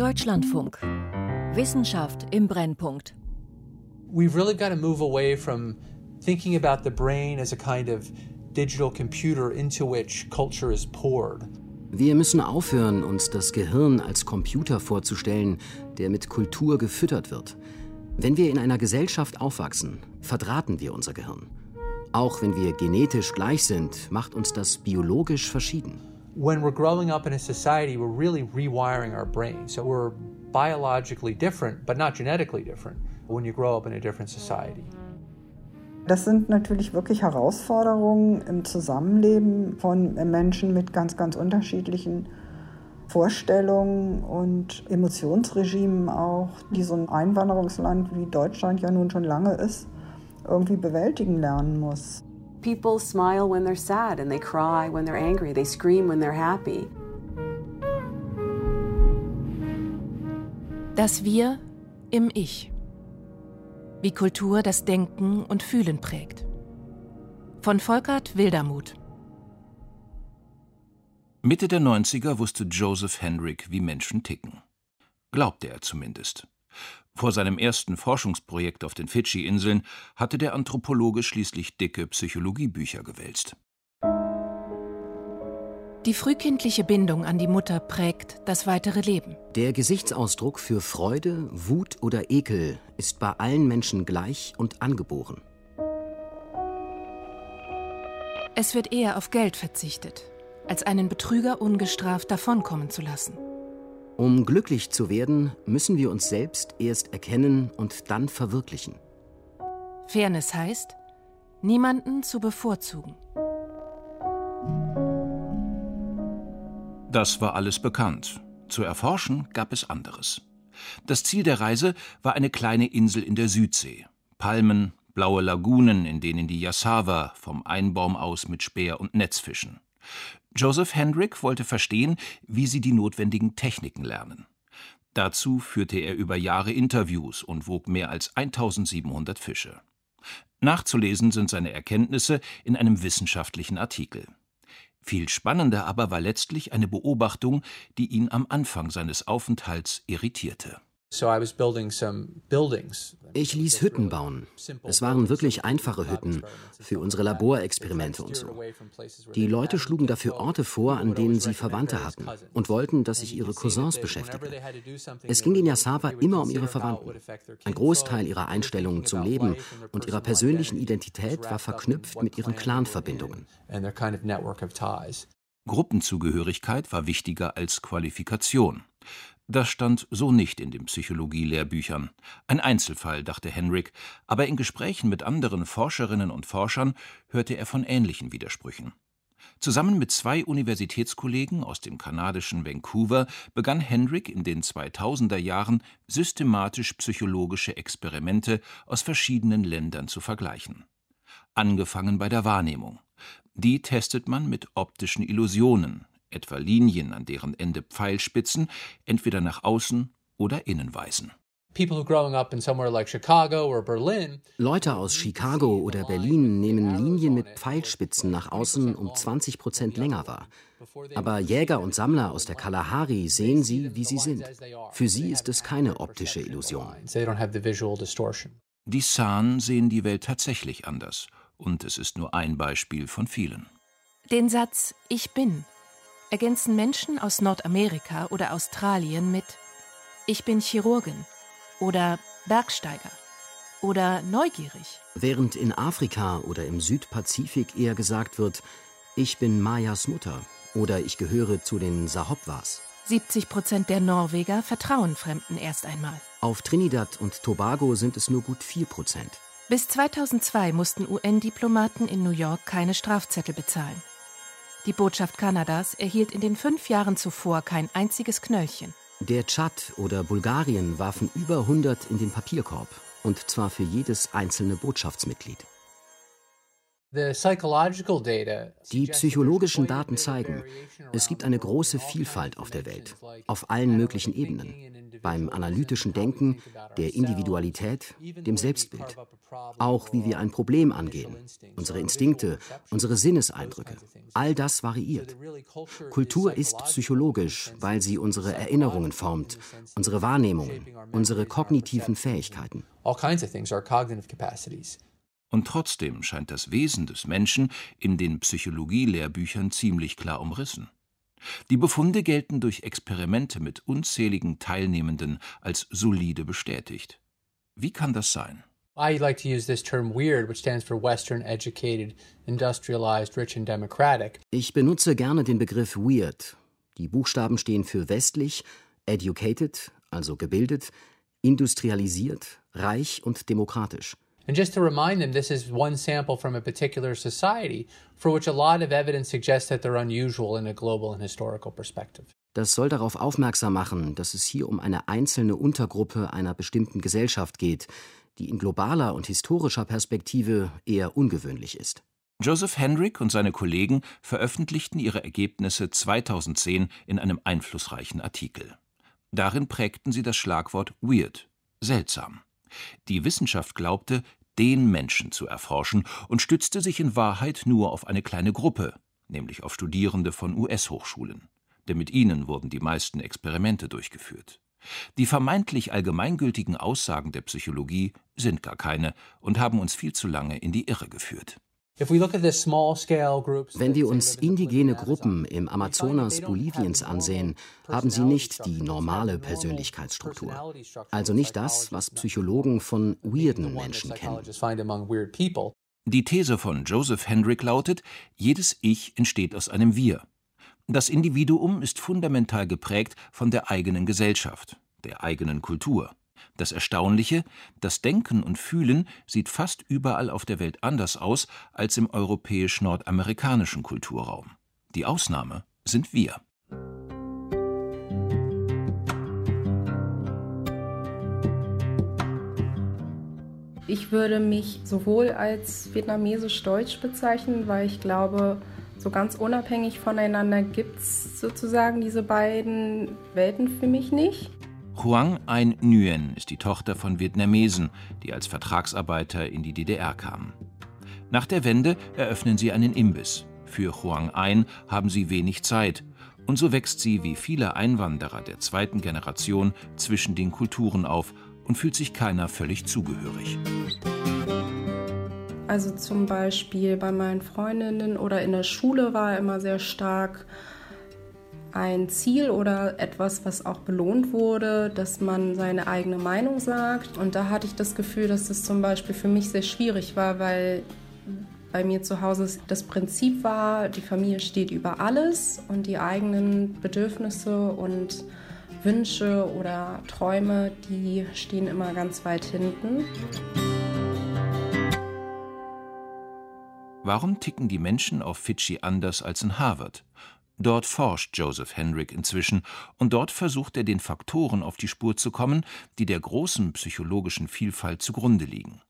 Deutschlandfunk. Wissenschaft im Brennpunkt. We've really got to move away from thinking about the brain as a kind of digital computer into which culture is poured. Wir müssen aufhören, uns das Gehirn als Computer vorzustellen, der mit Kultur gefüttert wird. Wenn wir in einer Gesellschaft aufwachsen, verdrahten wir unser Gehirn. Auch wenn wir genetisch gleich sind, macht uns das biologisch verschieden. When we're growing up in a society, we're really rewiring our brain. So we're biologically different, but not genetically different when you grow up in a different society. Das sind natürlich wirklich Herausforderungen im Zusammenleben von Menschen mit ganz, ganz unterschiedlichen Vorstellungen und Emotionsregimen auch, die so ein Einwanderungsland wie Deutschland ja nun schon lange ist, irgendwie bewältigen lernen muss. People smile when they're sad and they cry when they're angry, they scream when they're happy. Das Wir im Ich. Wie Kultur das Denken und Fühlen prägt. Von Volkert Wildermuth. Mitte der 90er wusste Joseph Henrik, wie Menschen ticken. Glaubte er zumindest. Vor seinem ersten Forschungsprojekt auf den Fidschi-Inseln hatte der Anthropologe schließlich dicke Psychologiebücher gewälzt. Die frühkindliche Bindung an die Mutter prägt das weitere Leben. Der Gesichtsausdruck für Freude, Wut oder Ekel ist bei allen Menschen gleich und angeboren. Es wird eher auf Geld verzichtet, als einen Betrüger ungestraft davonkommen zu lassen. Um glücklich zu werden, müssen wir uns selbst erst erkennen und dann verwirklichen. Fairness heißt, niemanden zu bevorzugen. Das war alles bekannt. Zu erforschen gab es anderes. Das Ziel der Reise war eine kleine Insel in der Südsee. Palmen, blaue Lagunen, in denen die Yassava vom Einbaum aus mit Speer und Netz fischen. Joseph Hendrick wollte verstehen, wie sie die notwendigen Techniken lernen. Dazu führte er über Jahre Interviews und wog mehr als 1700 Fische. Nachzulesen sind seine Erkenntnisse in einem wissenschaftlichen Artikel. Viel spannender aber war letztlich eine Beobachtung, die ihn am Anfang seines Aufenthalts irritierte. Ich ließ Hütten bauen. Es waren wirklich einfache Hütten für unsere Laborexperimente und so. Die Leute schlugen dafür Orte vor, an denen sie Verwandte hatten und wollten, dass ich ihre Cousins beschäftige. Es ging in Yassava immer um ihre Verwandten. Ein Großteil ihrer Einstellungen zum Leben und ihrer persönlichen Identität war verknüpft mit ihren Clanverbindungen. Gruppenzugehörigkeit war wichtiger als Qualifikation. Das stand so nicht in den Psychologie-Lehrbüchern. Ein Einzelfall, dachte Henrik, aber in Gesprächen mit anderen Forscherinnen und Forschern hörte er von ähnlichen Widersprüchen. Zusammen mit zwei Universitätskollegen aus dem kanadischen Vancouver begann Henrik in den 2000er Jahren systematisch psychologische Experimente aus verschiedenen Ländern zu vergleichen. Angefangen bei der Wahrnehmung. Die testet man mit optischen Illusionen, etwa Linien, an deren Ende Pfeilspitzen entweder nach außen oder innen weisen. Leute aus Chicago oder Berlin nehmen Linien mit Pfeilspitzen nach außen um 20 Prozent länger wahr. Aber Jäger und Sammler aus der Kalahari sehen sie, wie sie sind. Für sie ist es keine optische Illusion. Die San sehen die Welt tatsächlich anders. Und es ist nur ein Beispiel von vielen. Den Satz Ich bin ergänzen Menschen aus Nordamerika oder Australien mit Ich bin Chirurgin oder Bergsteiger oder neugierig. Während in Afrika oder im Südpazifik eher gesagt wird Ich bin Mayas Mutter oder ich gehöre zu den Sahopwas. 70 Prozent der Norweger vertrauen Fremden erst einmal. Auf Trinidad und Tobago sind es nur gut 4 Prozent. Bis 2002 mussten UN-Diplomaten in New York keine Strafzettel bezahlen. Die Botschaft Kanadas erhielt in den fünf Jahren zuvor kein einziges Knöllchen. Der Tschad oder Bulgarien warfen über 100 in den Papierkorb, und zwar für jedes einzelne Botschaftsmitglied. Die psychologischen Daten zeigen, es gibt eine große Vielfalt auf der Welt, auf allen möglichen Ebenen. Beim analytischen Denken, der Individualität, dem Selbstbild. Auch wie wir ein Problem angehen, unsere Instinkte, unsere Sinneseindrücke. All das variiert. Kultur ist psychologisch, weil sie unsere Erinnerungen formt, unsere Wahrnehmungen, unsere kognitiven Fähigkeiten. All kinds of things are cognitive capacities. Und trotzdem scheint das Wesen des Menschen in den Psychologie-Lehrbüchern ziemlich klar umrissen. Die Befunde gelten durch Experimente mit unzähligen Teilnehmenden als solide bestätigt. Wie kann das sein? I like to use this term weird, which stands for Western educated, industrialized, rich and democratic. Ich benutze gerne den Begriff weird. Die Buchstaben stehen für westlich, educated, also gebildet, industrialisiert, reich und demokratisch. And just to remind them, this is one sample from a particular society for which a lot of evidence suggests that they're unusual in a global and historical perspective. Das soll darauf aufmerksam machen, dass es hier um eine einzelne Untergruppe einer bestimmten Gesellschaft geht, die in globaler und historischer Perspektive eher ungewöhnlich ist. Joseph Henrik und seine Kollegen veröffentlichten ihre Ergebnisse 2010 in einem einflussreichen Artikel. Darin prägten sie das Schlagwort weird, seltsam. Die Wissenschaft glaubte, den Menschen zu erforschen und stützte sich in Wahrheit nur auf eine kleine Gruppe, nämlich auf Studierende von US-Hochschulen. Denn mit ihnen wurden die meisten Experimente durchgeführt. Die vermeintlich allgemeingültigen Aussagen der Psychologie sind gar keine und haben uns viel zu lange in die Irre geführt. Wenn wir uns indigene Gruppen im Amazonas Boliviens ansehen, haben sie nicht die normale Persönlichkeitsstruktur. Also nicht das, was Psychologen von weirden Menschen kennen. Die These von Joseph Hendrick lautet, jedes Ich entsteht aus einem Wir. Das Individuum ist fundamental geprägt von der eigenen Gesellschaft, der eigenen Kultur. Das Erstaunliche, das Denken und Fühlen sieht fast überall auf der Welt anders aus als im europäisch-nordamerikanischen Kulturraum. Die Ausnahme sind wir. Ich würde mich sowohl als vietnamesisch-deutsch bezeichnen, weil ich glaube, so ganz unabhängig voneinander gibt es sozusagen diese beiden Welten für mich nicht. Huang Ein Nguyen ist die Tochter von Vietnamesen, die als Vertragsarbeiter in die DDR kamen. Nach der Wende eröffnen sie einen Imbiss. Für Huang Ein haben sie wenig Zeit. Und so wächst sie wie viele Einwanderer der zweiten Generation zwischen den Kulturen auf und fühlt sich keiner völlig zugehörig. Also zum Beispiel bei meinen Freundinnen oder in der Schule war er immer sehr stark ein Ziel oder etwas, was auch belohnt wurde, dass man seine eigene Meinung sagt. Und da hatte ich das Gefühl, dass das zum Beispiel für mich sehr schwierig war, weil bei mir zu Hause das Prinzip war, die Familie steht über alles und die eigenen Bedürfnisse und Wünsche oder Träume, die stehen immer ganz weit hinten. Warum ticken die Menschen auf Fidschi anders als in Harvard? Dort forscht Joseph Henrik inzwischen, und dort versucht er den Faktoren auf die Spur zu kommen, die der großen psychologischen Vielfalt zugrunde liegen.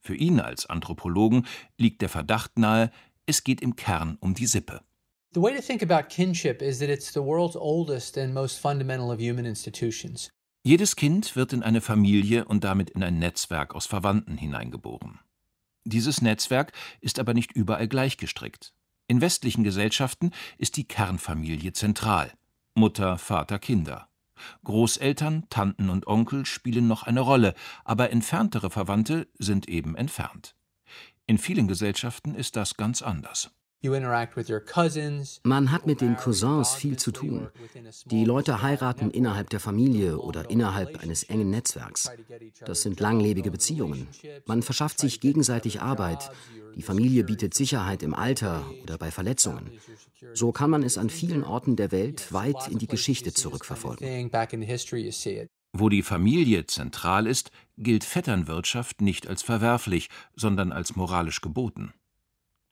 Für ihn als Anthropologen liegt der Verdacht nahe, es geht im Kern um die Sippe. The way to think about kinship is that it's the world's oldest and most fundamental of human institutions. Jedes Kind wird in eine Familie und damit in ein Netzwerk aus Verwandten hineingeboren. Dieses Netzwerk ist aber nicht überall gleich gestrickt. In westlichen Gesellschaften ist die Kernfamilie zentral Mutter, Vater, Kinder. Großeltern, Tanten und Onkel spielen noch eine Rolle, aber entferntere Verwandte sind eben entfernt. In vielen Gesellschaften ist das ganz anders. Man hat mit den Cousins viel zu tun. Die Leute heiraten innerhalb der Familie oder innerhalb eines engen Netzwerks. Das sind langlebige Beziehungen. Man verschafft sich gegenseitig Arbeit. Die Familie bietet Sicherheit im Alter oder bei Verletzungen. So kann man es an vielen Orten der Welt weit in die Geschichte zurückverfolgen. Wo die Familie zentral ist, gilt Vetternwirtschaft nicht als verwerflich, sondern als moralisch geboten.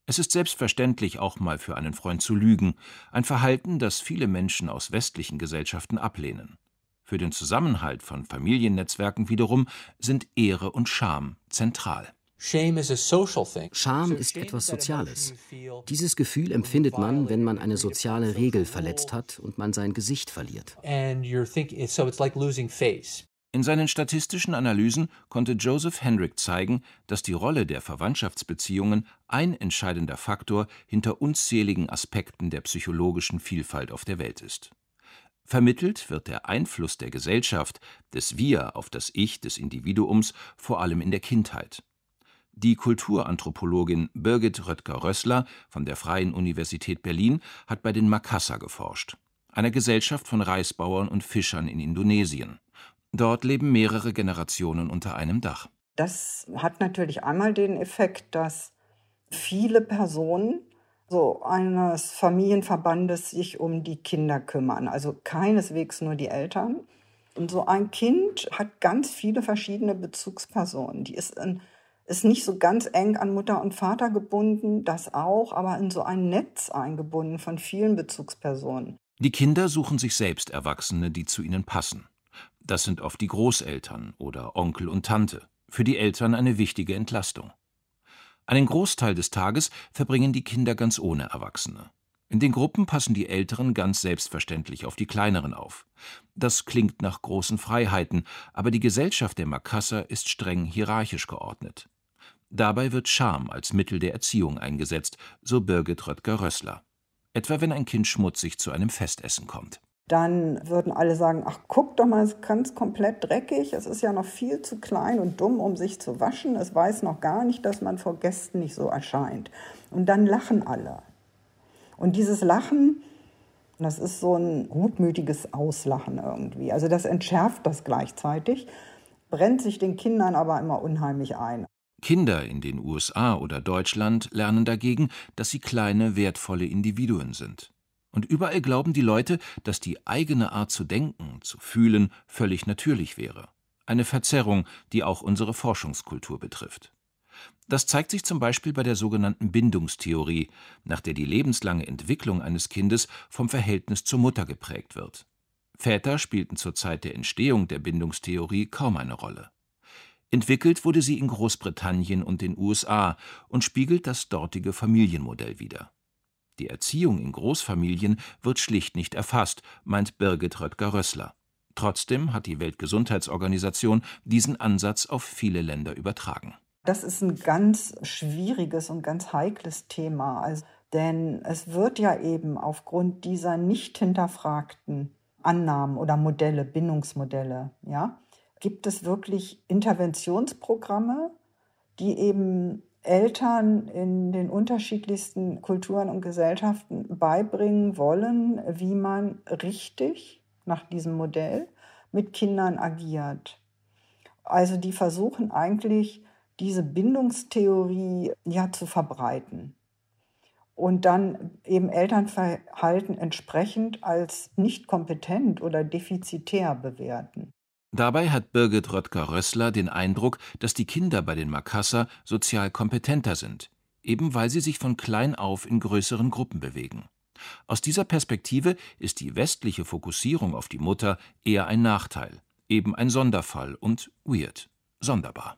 Es ist selbstverständlich, auch mal für einen Freund zu lügen, ein Verhalten, das viele Menschen aus westlichen Gesellschaften ablehnen. Für den Zusammenhalt von Familiennetzwerken wiederum sind Ehre und Scham zentral. Scham ist etwas Soziales. Dieses Gefühl empfindet man, wenn man eine soziale Regel verletzt hat und man sein Gesicht verliert. In seinen statistischen Analysen konnte Joseph Hendrick zeigen, dass die Rolle der Verwandtschaftsbeziehungen ein entscheidender Faktor hinter unzähligen Aspekten der psychologischen Vielfalt auf der Welt ist. Vermittelt wird der Einfluss der Gesellschaft, des Wir auf das Ich des Individuums vor allem in der Kindheit. Die Kulturanthropologin Birgit Röttger-Rössler von der Freien Universität Berlin hat bei den Makassar geforscht, einer Gesellschaft von Reisbauern und Fischern in Indonesien. Dort leben mehrere Generationen unter einem Dach. Das hat natürlich einmal den Effekt, dass viele Personen so eines Familienverbandes sich um die Kinder kümmern. Also keineswegs nur die Eltern. Und so ein Kind hat ganz viele verschiedene Bezugspersonen. Die ist, in, ist nicht so ganz eng an Mutter und Vater gebunden, das auch, aber in so ein Netz eingebunden von vielen Bezugspersonen. Die Kinder suchen sich selbst Erwachsene, die zu ihnen passen. Das sind oft die Großeltern oder Onkel und Tante, für die Eltern eine wichtige Entlastung. Einen Großteil des Tages verbringen die Kinder ganz ohne Erwachsene. In den Gruppen passen die Älteren ganz selbstverständlich auf die Kleineren auf. Das klingt nach großen Freiheiten, aber die Gesellschaft der Makassar ist streng hierarchisch geordnet. Dabei wird Scham als Mittel der Erziehung eingesetzt, so Birgit Röttger-Rössler. Etwa wenn ein Kind schmutzig zu einem Festessen kommt dann würden alle sagen, ach guck doch mal, es ist ganz komplett dreckig, es ist ja noch viel zu klein und dumm, um sich zu waschen, es weiß noch gar nicht, dass man vor Gästen nicht so erscheint. Und dann lachen alle. Und dieses Lachen, das ist so ein gutmütiges Auslachen irgendwie. Also das entschärft das gleichzeitig, brennt sich den Kindern aber immer unheimlich ein. Kinder in den USA oder Deutschland lernen dagegen, dass sie kleine, wertvolle Individuen sind. Und überall glauben die Leute, dass die eigene Art zu denken, zu fühlen, völlig natürlich wäre. Eine Verzerrung, die auch unsere Forschungskultur betrifft. Das zeigt sich zum Beispiel bei der sogenannten Bindungstheorie, nach der die lebenslange Entwicklung eines Kindes vom Verhältnis zur Mutter geprägt wird. Väter spielten zur Zeit der Entstehung der Bindungstheorie kaum eine Rolle. Entwickelt wurde sie in Großbritannien und den USA und spiegelt das dortige Familienmodell wider. Die Erziehung in Großfamilien wird schlicht nicht erfasst, meint Birgit Röttger-Rössler. Trotzdem hat die Weltgesundheitsorganisation diesen Ansatz auf viele Länder übertragen. Das ist ein ganz schwieriges und ganz heikles Thema, also, denn es wird ja eben aufgrund dieser nicht hinterfragten Annahmen oder Modelle, Bindungsmodelle, ja, gibt es wirklich Interventionsprogramme, die eben Eltern in den unterschiedlichsten Kulturen und Gesellschaften beibringen wollen, wie man richtig nach diesem Modell mit Kindern agiert. Also die versuchen eigentlich diese Bindungstheorie ja zu verbreiten und dann eben Elternverhalten entsprechend als nicht kompetent oder defizitär bewerten. Dabei hat Birgit Röttger-Rössler den Eindruck, dass die Kinder bei den Makassar sozial kompetenter sind, eben weil sie sich von klein auf in größeren Gruppen bewegen. Aus dieser Perspektive ist die westliche Fokussierung auf die Mutter eher ein Nachteil, eben ein Sonderfall und weird, sonderbar.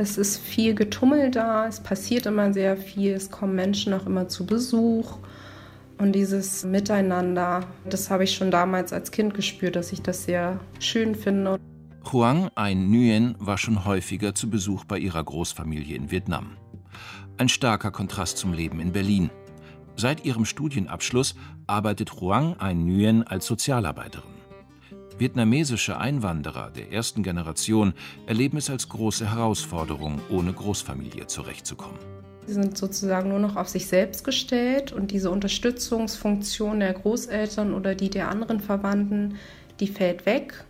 Es ist viel Getummel da, es passiert immer sehr viel, es kommen Menschen auch immer zu Besuch. Und dieses Miteinander, das habe ich schon damals als Kind gespürt, dass ich das sehr schön finde. Huang Ein Nguyen war schon häufiger zu Besuch bei ihrer Großfamilie in Vietnam. Ein starker Kontrast zum Leben in Berlin. Seit ihrem Studienabschluss arbeitet Huang Ein Nguyen als Sozialarbeiterin. Vietnamesische Einwanderer der ersten Generation erleben es als große Herausforderung, ohne Großfamilie zurechtzukommen. Sie sind sozusagen nur noch auf sich selbst gestellt und diese Unterstützungsfunktion der Großeltern oder die der anderen Verwandten, die fällt weg.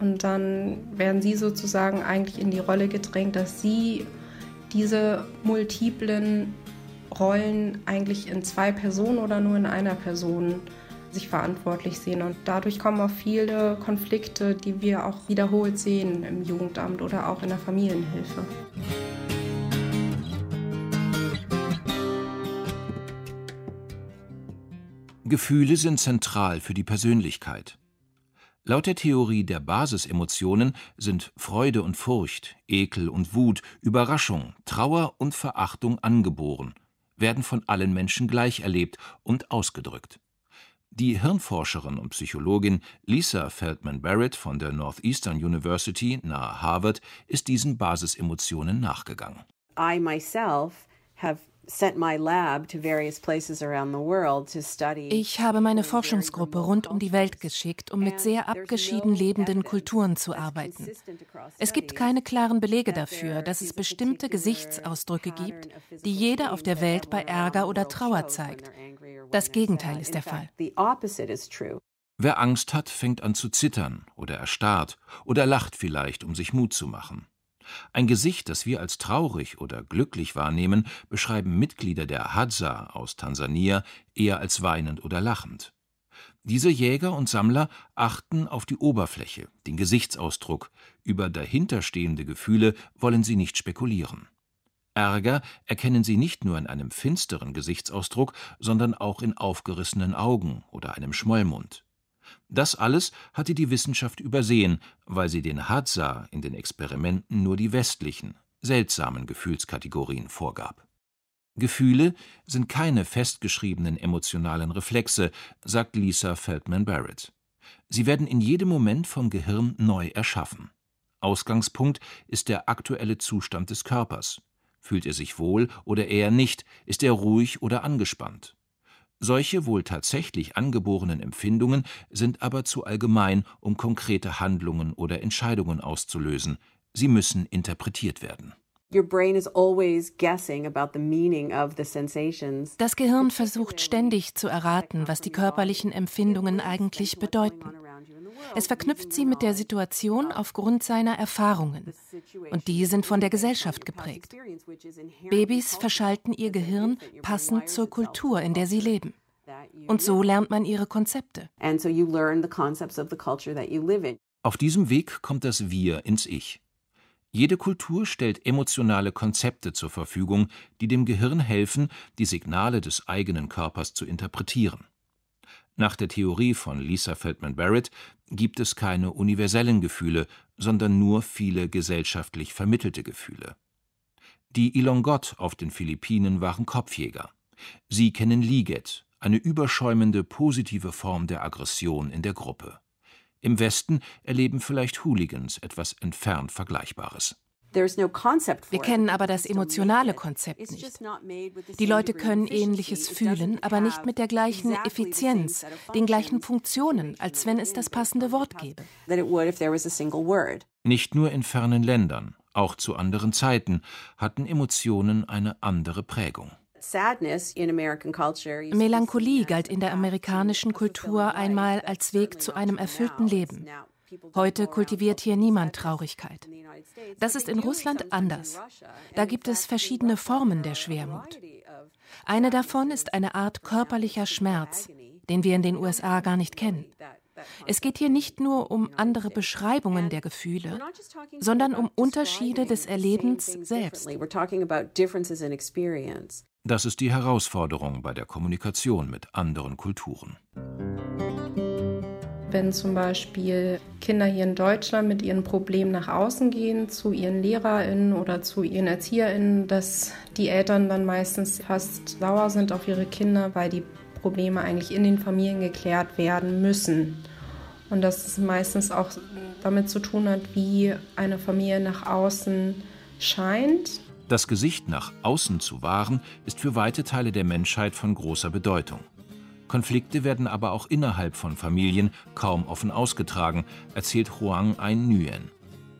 Und dann werden sie sozusagen eigentlich in die Rolle gedrängt, dass sie diese multiplen Rollen eigentlich in zwei Personen oder nur in einer Person sich verantwortlich sehen. Und dadurch kommen auch viele Konflikte, die wir auch wiederholt sehen im Jugendamt oder auch in der Familienhilfe. Gefühle sind zentral für die Persönlichkeit. Laut der Theorie der Basisemotionen sind Freude und Furcht, Ekel und Wut, Überraschung, Trauer und Verachtung angeboren, werden von allen Menschen gleich erlebt und ausgedrückt. Die Hirnforscherin und Psychologin Lisa Feldman Barrett von der Northeastern University nahe Harvard ist diesen Basisemotionen nachgegangen. I myself have ich habe meine Forschungsgruppe rund um die Welt geschickt, um mit sehr abgeschieden lebenden Kulturen zu arbeiten. Es gibt keine klaren Belege dafür, dass es bestimmte Gesichtsausdrücke gibt, die jeder auf der Welt bei Ärger oder Trauer zeigt. Das Gegenteil ist der Fall. Wer Angst hat, fängt an zu zittern oder erstarrt oder lacht vielleicht, um sich Mut zu machen. Ein Gesicht, das wir als traurig oder glücklich wahrnehmen, beschreiben Mitglieder der Hadza aus Tansania eher als weinend oder lachend. Diese Jäger und Sammler achten auf die Oberfläche, den Gesichtsausdruck, über dahinterstehende Gefühle wollen sie nicht spekulieren. Ärger erkennen sie nicht nur in einem finsteren Gesichtsausdruck, sondern auch in aufgerissenen Augen oder einem Schmollmund. Das alles hatte die Wissenschaft übersehen, weil sie den Hadza in den Experimenten nur die westlichen, seltsamen Gefühlskategorien vorgab. Gefühle sind keine festgeschriebenen emotionalen Reflexe, sagt Lisa Feldman Barrett. Sie werden in jedem Moment vom Gehirn neu erschaffen. Ausgangspunkt ist der aktuelle Zustand des Körpers. Fühlt er sich wohl oder eher nicht? Ist er ruhig oder angespannt? Solche wohl tatsächlich angeborenen Empfindungen sind aber zu allgemein, um konkrete Handlungen oder Entscheidungen auszulösen. Sie müssen interpretiert werden. Das Gehirn versucht ständig zu erraten, was die körperlichen Empfindungen eigentlich bedeuten. Es verknüpft sie mit der Situation aufgrund seiner Erfahrungen. Und die sind von der Gesellschaft geprägt. Babys verschalten ihr Gehirn passend zur Kultur, in der sie leben. Und so lernt man ihre Konzepte. Auf diesem Weg kommt das Wir ins Ich. Jede Kultur stellt emotionale Konzepte zur Verfügung, die dem Gehirn helfen, die Signale des eigenen Körpers zu interpretieren. Nach der Theorie von Lisa Feldman Barrett gibt es keine universellen Gefühle, sondern nur viele gesellschaftlich vermittelte Gefühle. Die Ilongot auf den Philippinen waren Kopfjäger. Sie kennen Liget, eine überschäumende positive Form der Aggression in der Gruppe. Im Westen erleben vielleicht Hooligans etwas entfernt Vergleichbares. Wir kennen aber das emotionale Konzept nicht. Die Leute können Ähnliches fühlen, aber nicht mit der gleichen Effizienz, den gleichen Funktionen, als wenn es das passende Wort gäbe. Nicht nur in fernen Ländern, auch zu anderen Zeiten hatten Emotionen eine andere Prägung. Melancholie galt in der amerikanischen Kultur einmal als Weg zu einem erfüllten Leben. Heute kultiviert hier niemand Traurigkeit. Das ist in Russland anders. Da gibt es verschiedene Formen der Schwermut. Eine davon ist eine Art körperlicher Schmerz, den wir in den USA gar nicht kennen. Es geht hier nicht nur um andere Beschreibungen der Gefühle, sondern um Unterschiede des Erlebens selbst. Das ist die Herausforderung bei der Kommunikation mit anderen Kulturen. Wenn zum Beispiel Kinder hier in Deutschland mit ihren Problemen nach außen gehen, zu ihren LehrerInnen oder zu ihren ErzieherInnen, dass die Eltern dann meistens fast sauer sind auf ihre Kinder, weil die Probleme eigentlich in den Familien geklärt werden müssen. Und dass es meistens auch damit zu tun hat, wie eine Familie nach außen scheint das Gesicht nach außen zu wahren, ist für weite Teile der Menschheit von großer Bedeutung. Konflikte werden aber auch innerhalb von Familien kaum offen ausgetragen, erzählt Huang Ein Nguyen.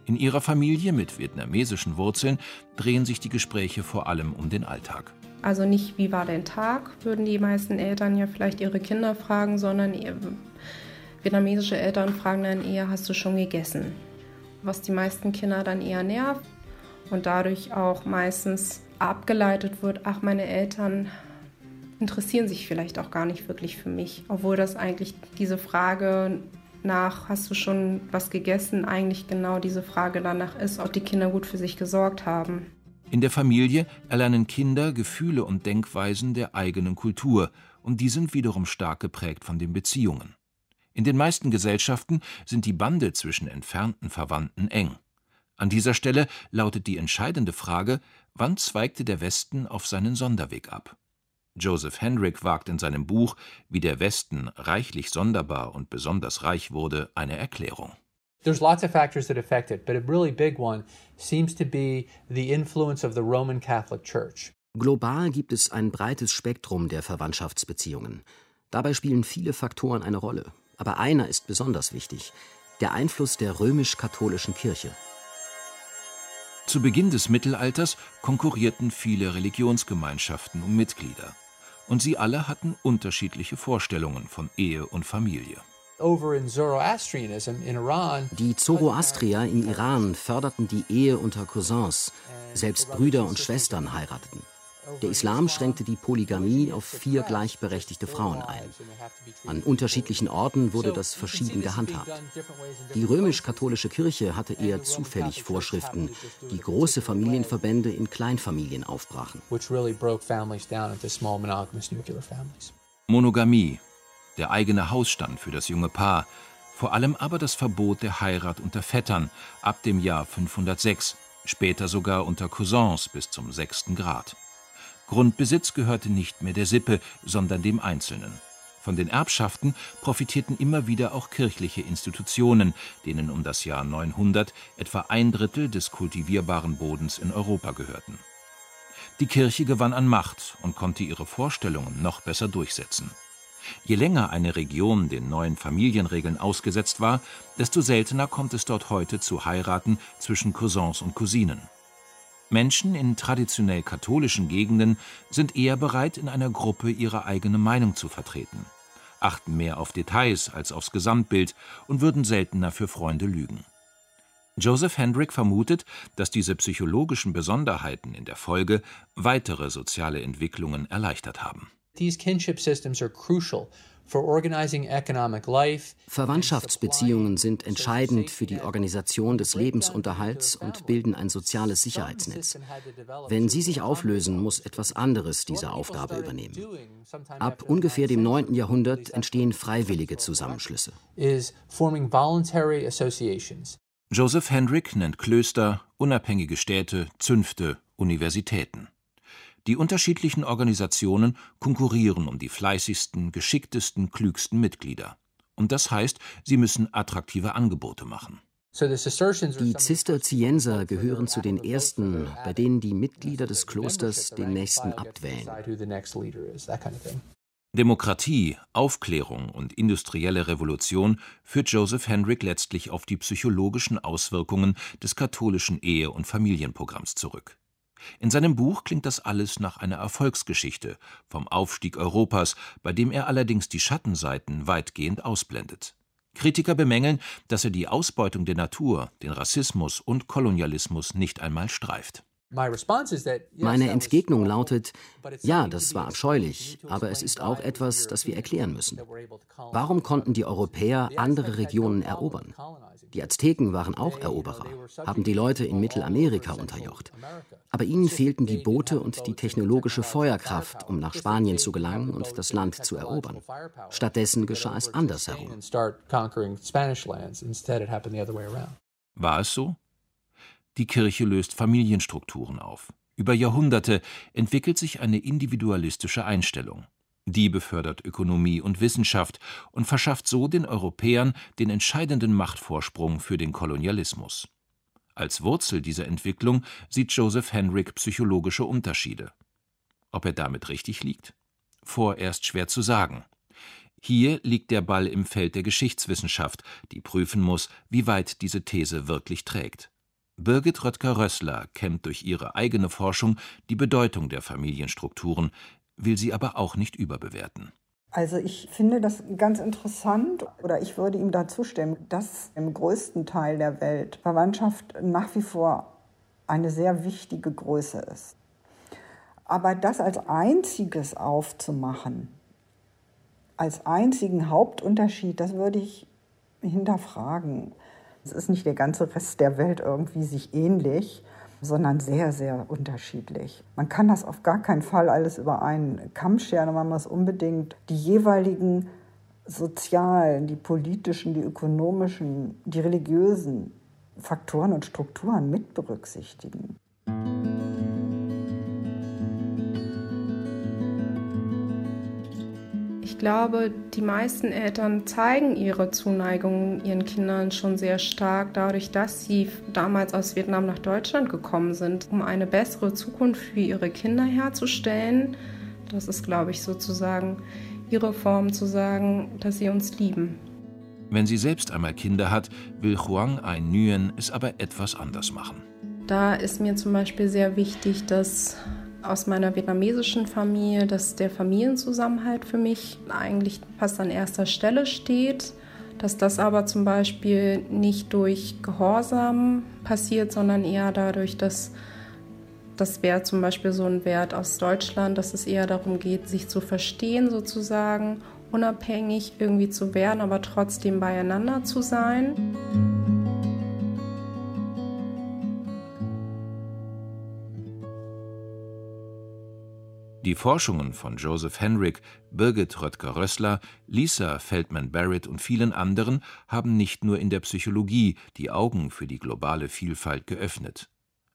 In ihrer Familie mit vietnamesischen Wurzeln drehen sich die Gespräche vor allem um den Alltag. Also nicht, wie war dein Tag, würden die meisten Eltern ja vielleicht ihre Kinder fragen, sondern vietnamesische Eltern fragen dann eher, hast du schon gegessen? Was die meisten Kinder dann eher nervt, und dadurch auch meistens abgeleitet wird, ach, meine Eltern interessieren sich vielleicht auch gar nicht wirklich für mich, obwohl das eigentlich diese Frage nach, hast du schon was gegessen, eigentlich genau diese Frage danach ist, ob die Kinder gut für sich gesorgt haben. In der Familie erlernen Kinder Gefühle und Denkweisen der eigenen Kultur und die sind wiederum stark geprägt von den Beziehungen. In den meisten Gesellschaften sind die Bande zwischen entfernten Verwandten eng. An dieser Stelle lautet die entscheidende Frage, wann zweigte der Westen auf seinen Sonderweg ab? Joseph Henrik wagt in seinem Buch Wie der Westen reichlich sonderbar und besonders reich wurde eine Erklärung. There's lots of factors that affect it, but a really big one seems to be the influence of the Roman Catholic Church. Global gibt es ein breites Spektrum der Verwandtschaftsbeziehungen. Dabei spielen viele Faktoren eine Rolle. Aber einer ist besonders wichtig: der Einfluss der römisch-katholischen Kirche. Zu Beginn des Mittelalters konkurrierten viele Religionsgemeinschaften um Mitglieder. Und sie alle hatten unterschiedliche Vorstellungen von Ehe und Familie. Die Zoroastrier im Iran förderten die Ehe unter Cousins, selbst Brüder und Schwestern heirateten. Der Islam schränkte die Polygamie auf vier gleichberechtigte Frauen ein. An unterschiedlichen Orten wurde das verschieden gehandhabt. Die römisch-katholische Kirche hatte eher zufällig Vorschriften, die große Familienverbände in Kleinfamilien aufbrachen. Monogamie, der eigene Hausstand für das junge Paar, vor allem aber das Verbot der Heirat unter Vettern ab dem Jahr 506, später sogar unter Cousins bis zum sechsten Grad. Grundbesitz gehörte nicht mehr der Sippe, sondern dem Einzelnen. Von den Erbschaften profitierten immer wieder auch kirchliche Institutionen, denen um das Jahr 900 etwa ein Drittel des kultivierbaren Bodens in Europa gehörten. Die Kirche gewann an Macht und konnte ihre Vorstellungen noch besser durchsetzen. Je länger eine Region den neuen Familienregeln ausgesetzt war, desto seltener kommt es dort heute zu Heiraten zwischen Cousins und Cousinen. Menschen in traditionell katholischen Gegenden sind eher bereit, in einer Gruppe ihre eigene Meinung zu vertreten, achten mehr auf Details als aufs Gesamtbild und würden seltener für Freunde lügen. Joseph Hendrick vermutet, dass diese psychologischen Besonderheiten in der Folge weitere soziale Entwicklungen erleichtert haben. These kinship systems are crucial Verwandtschaftsbeziehungen sind entscheidend für die Organisation des Lebensunterhalts und bilden ein soziales Sicherheitsnetz. Wenn sie sich auflösen, muss etwas anderes diese Aufgabe übernehmen. Ab ungefähr dem 9. Jahrhundert entstehen freiwillige Zusammenschlüsse. Joseph Hendrick nennt Klöster, unabhängige Städte, Zünfte, Universitäten. Die unterschiedlichen Organisationen konkurrieren um die fleißigsten, geschicktesten, klügsten Mitglieder. Und das heißt, sie müssen attraktive Angebote machen. Die Zisterzienser gehören zu den ersten, bei denen die Mitglieder des Klosters den nächsten abwählen. Demokratie, Aufklärung und industrielle Revolution führt Joseph Hendrick letztlich auf die psychologischen Auswirkungen des katholischen Ehe- und Familienprogramms zurück. In seinem Buch klingt das alles nach einer Erfolgsgeschichte vom Aufstieg Europas, bei dem er allerdings die Schattenseiten weitgehend ausblendet. Kritiker bemängeln, dass er die Ausbeutung der Natur, den Rassismus und Kolonialismus nicht einmal streift meine Entgegnung lautet, ja, das war abscheulich, aber es ist auch etwas, das wir erklären müssen. Warum konnten die Europäer andere Regionen erobern? Die Azteken waren auch Eroberer, haben die Leute in Mittelamerika unterjocht. Aber ihnen fehlten die Boote und die technologische Feuerkraft, um nach Spanien zu gelangen und das Land zu erobern. Stattdessen geschah es andersherum. War es so? Die Kirche löst Familienstrukturen auf. Über Jahrhunderte entwickelt sich eine individualistische Einstellung. Die befördert Ökonomie und Wissenschaft und verschafft so den Europäern den entscheidenden Machtvorsprung für den Kolonialismus. Als Wurzel dieser Entwicklung sieht Joseph Henrik psychologische Unterschiede. Ob er damit richtig liegt? Vorerst schwer zu sagen. Hier liegt der Ball im Feld der Geschichtswissenschaft, die prüfen muss, wie weit diese These wirklich trägt. Birgit Röttger-Rössler kennt durch ihre eigene Forschung die Bedeutung der Familienstrukturen, will sie aber auch nicht überbewerten. Also ich finde das ganz interessant oder ich würde ihm da zustimmen, dass im größten Teil der Welt Verwandtschaft nach wie vor eine sehr wichtige Größe ist. Aber das als einziges aufzumachen, als einzigen Hauptunterschied, das würde ich hinterfragen. Es ist nicht der ganze Rest der Welt irgendwie sich ähnlich, sondern sehr, sehr unterschiedlich. Man kann das auf gar keinen Fall alles über einen Kamm scheren und man muss unbedingt die jeweiligen sozialen, die politischen, die ökonomischen, die religiösen Faktoren und Strukturen mit berücksichtigen. Glaube, die meisten Eltern zeigen ihre Zuneigung ihren Kindern schon sehr stark dadurch, dass sie damals aus Vietnam nach Deutschland gekommen sind, um eine bessere Zukunft für ihre Kinder herzustellen. Das ist, glaube ich, sozusagen ihre Form zu sagen, dass sie uns lieben. Wenn sie selbst einmal Kinder hat, will Huang Ai Nguyen es aber etwas anders machen. Da ist mir zum Beispiel sehr wichtig, dass aus meiner vietnamesischen Familie, dass der Familienzusammenhalt für mich eigentlich fast an erster Stelle steht. Dass das aber zum Beispiel nicht durch Gehorsam passiert, sondern eher dadurch, dass das wäre zum Beispiel so ein Wert aus Deutschland, dass es eher darum geht, sich zu verstehen sozusagen, unabhängig irgendwie zu werden, aber trotzdem beieinander zu sein. Die Forschungen von Joseph Henrik, Birgit Röttger-Rössler, Lisa Feldman-Barrett und vielen anderen haben nicht nur in der Psychologie die Augen für die globale Vielfalt geöffnet.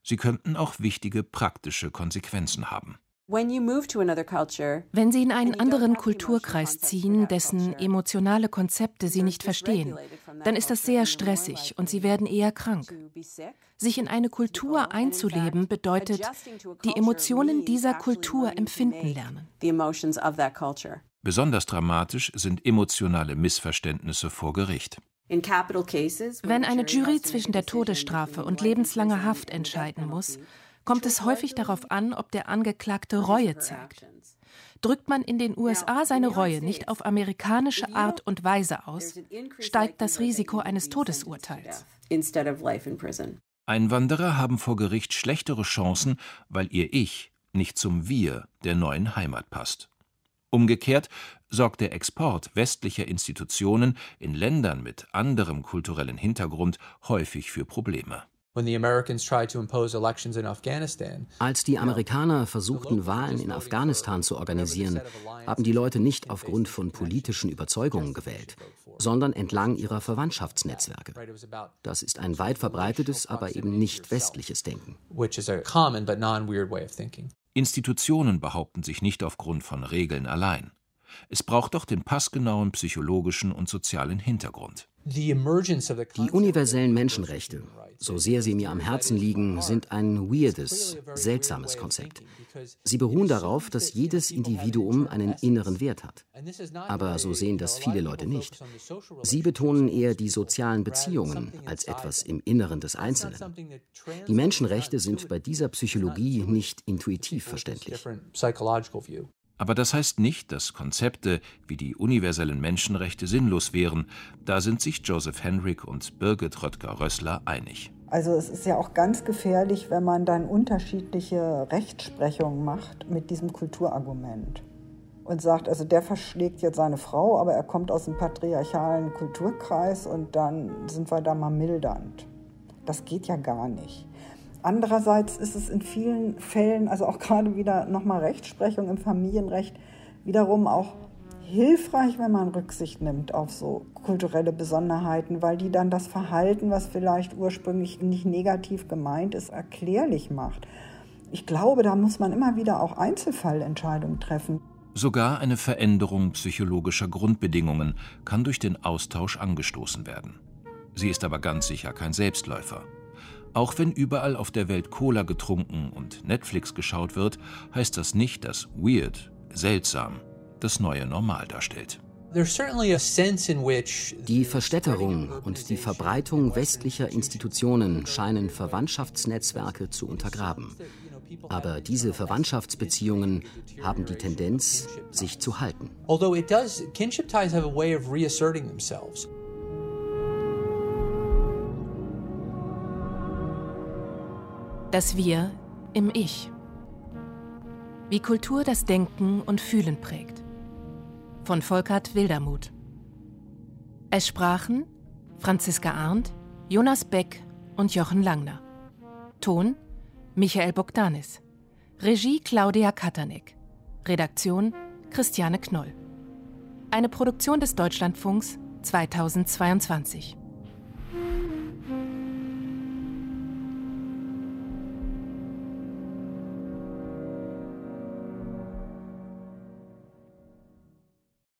Sie könnten auch wichtige praktische Konsequenzen haben. Wenn Sie in einen anderen Kulturkreis ziehen, dessen emotionale Konzepte Sie nicht verstehen, dann ist das sehr stressig und Sie werden eher krank. Sich in eine Kultur einzuleben bedeutet, die Emotionen dieser Kultur empfinden lernen. Besonders dramatisch sind emotionale Missverständnisse vor Gericht. Wenn eine Jury zwischen der Todesstrafe und lebenslanger Haft entscheiden muss, kommt es häufig darauf an, ob der Angeklagte Reue zeigt. Drückt man in den USA seine Reue nicht auf amerikanische Art und Weise aus, steigt das Risiko eines Todesurteils. Einwanderer haben vor Gericht schlechtere Chancen, weil ihr Ich nicht zum Wir der neuen Heimat passt. Umgekehrt sorgt der Export westlicher Institutionen in Ländern mit anderem kulturellen Hintergrund häufig für Probleme. Als die Amerikaner versuchten, Wahlen in Afghanistan zu organisieren, haben die Leute nicht aufgrund von politischen Überzeugungen gewählt, sondern entlang ihrer Verwandtschaftsnetzwerke. Das ist ein weit verbreitetes, aber eben nicht westliches Denken. Institutionen behaupten sich nicht aufgrund von Regeln allein. Es braucht doch den passgenauen psychologischen und sozialen Hintergrund. Die universellen Menschenrechte, so sehr sie mir am Herzen liegen, sind ein weirdes, seltsames Konzept. Sie beruhen darauf, dass jedes Individuum einen inneren Wert hat. Aber so sehen das viele Leute nicht. Sie betonen eher die sozialen Beziehungen als etwas im Inneren des Einzelnen. Die Menschenrechte sind bei dieser Psychologie nicht intuitiv verständlich. Aber das heißt nicht, dass Konzepte wie die universellen Menschenrechte sinnlos wären. Da sind sich Joseph Henrik und Birgit Röttger-Rössler einig. Also es ist ja auch ganz gefährlich, wenn man dann unterschiedliche Rechtsprechungen macht mit diesem Kulturargument und sagt, also der verschlägt jetzt seine Frau, aber er kommt aus einem patriarchalen Kulturkreis und dann sind wir da mal mildernd. Das geht ja gar nicht. Andererseits ist es in vielen Fällen, also auch gerade wieder nochmal Rechtsprechung im Familienrecht, wiederum auch hilfreich, wenn man Rücksicht nimmt auf so kulturelle Besonderheiten, weil die dann das Verhalten, was vielleicht ursprünglich nicht negativ gemeint ist, erklärlich macht. Ich glaube, da muss man immer wieder auch Einzelfallentscheidungen treffen. Sogar eine Veränderung psychologischer Grundbedingungen kann durch den Austausch angestoßen werden. Sie ist aber ganz sicher kein Selbstläufer. Auch wenn überall auf der Welt Cola getrunken und Netflix geschaut wird, heißt das nicht, dass weird, seltsam, das neue Normal darstellt. Die Verstädterung und die Verbreitung westlicher Institutionen scheinen Verwandtschaftsnetzwerke zu untergraben. Aber diese Verwandtschaftsbeziehungen haben die Tendenz, sich zu halten. Das Wir im Ich. Wie Kultur das Denken und Fühlen prägt. Von Volkert Wildermuth. Es sprachen Franziska Arndt, Jonas Beck und Jochen Langner. Ton Michael Bogdanis. Regie Claudia Katanek. Redaktion Christiane Knoll. Eine Produktion des Deutschlandfunks 2022.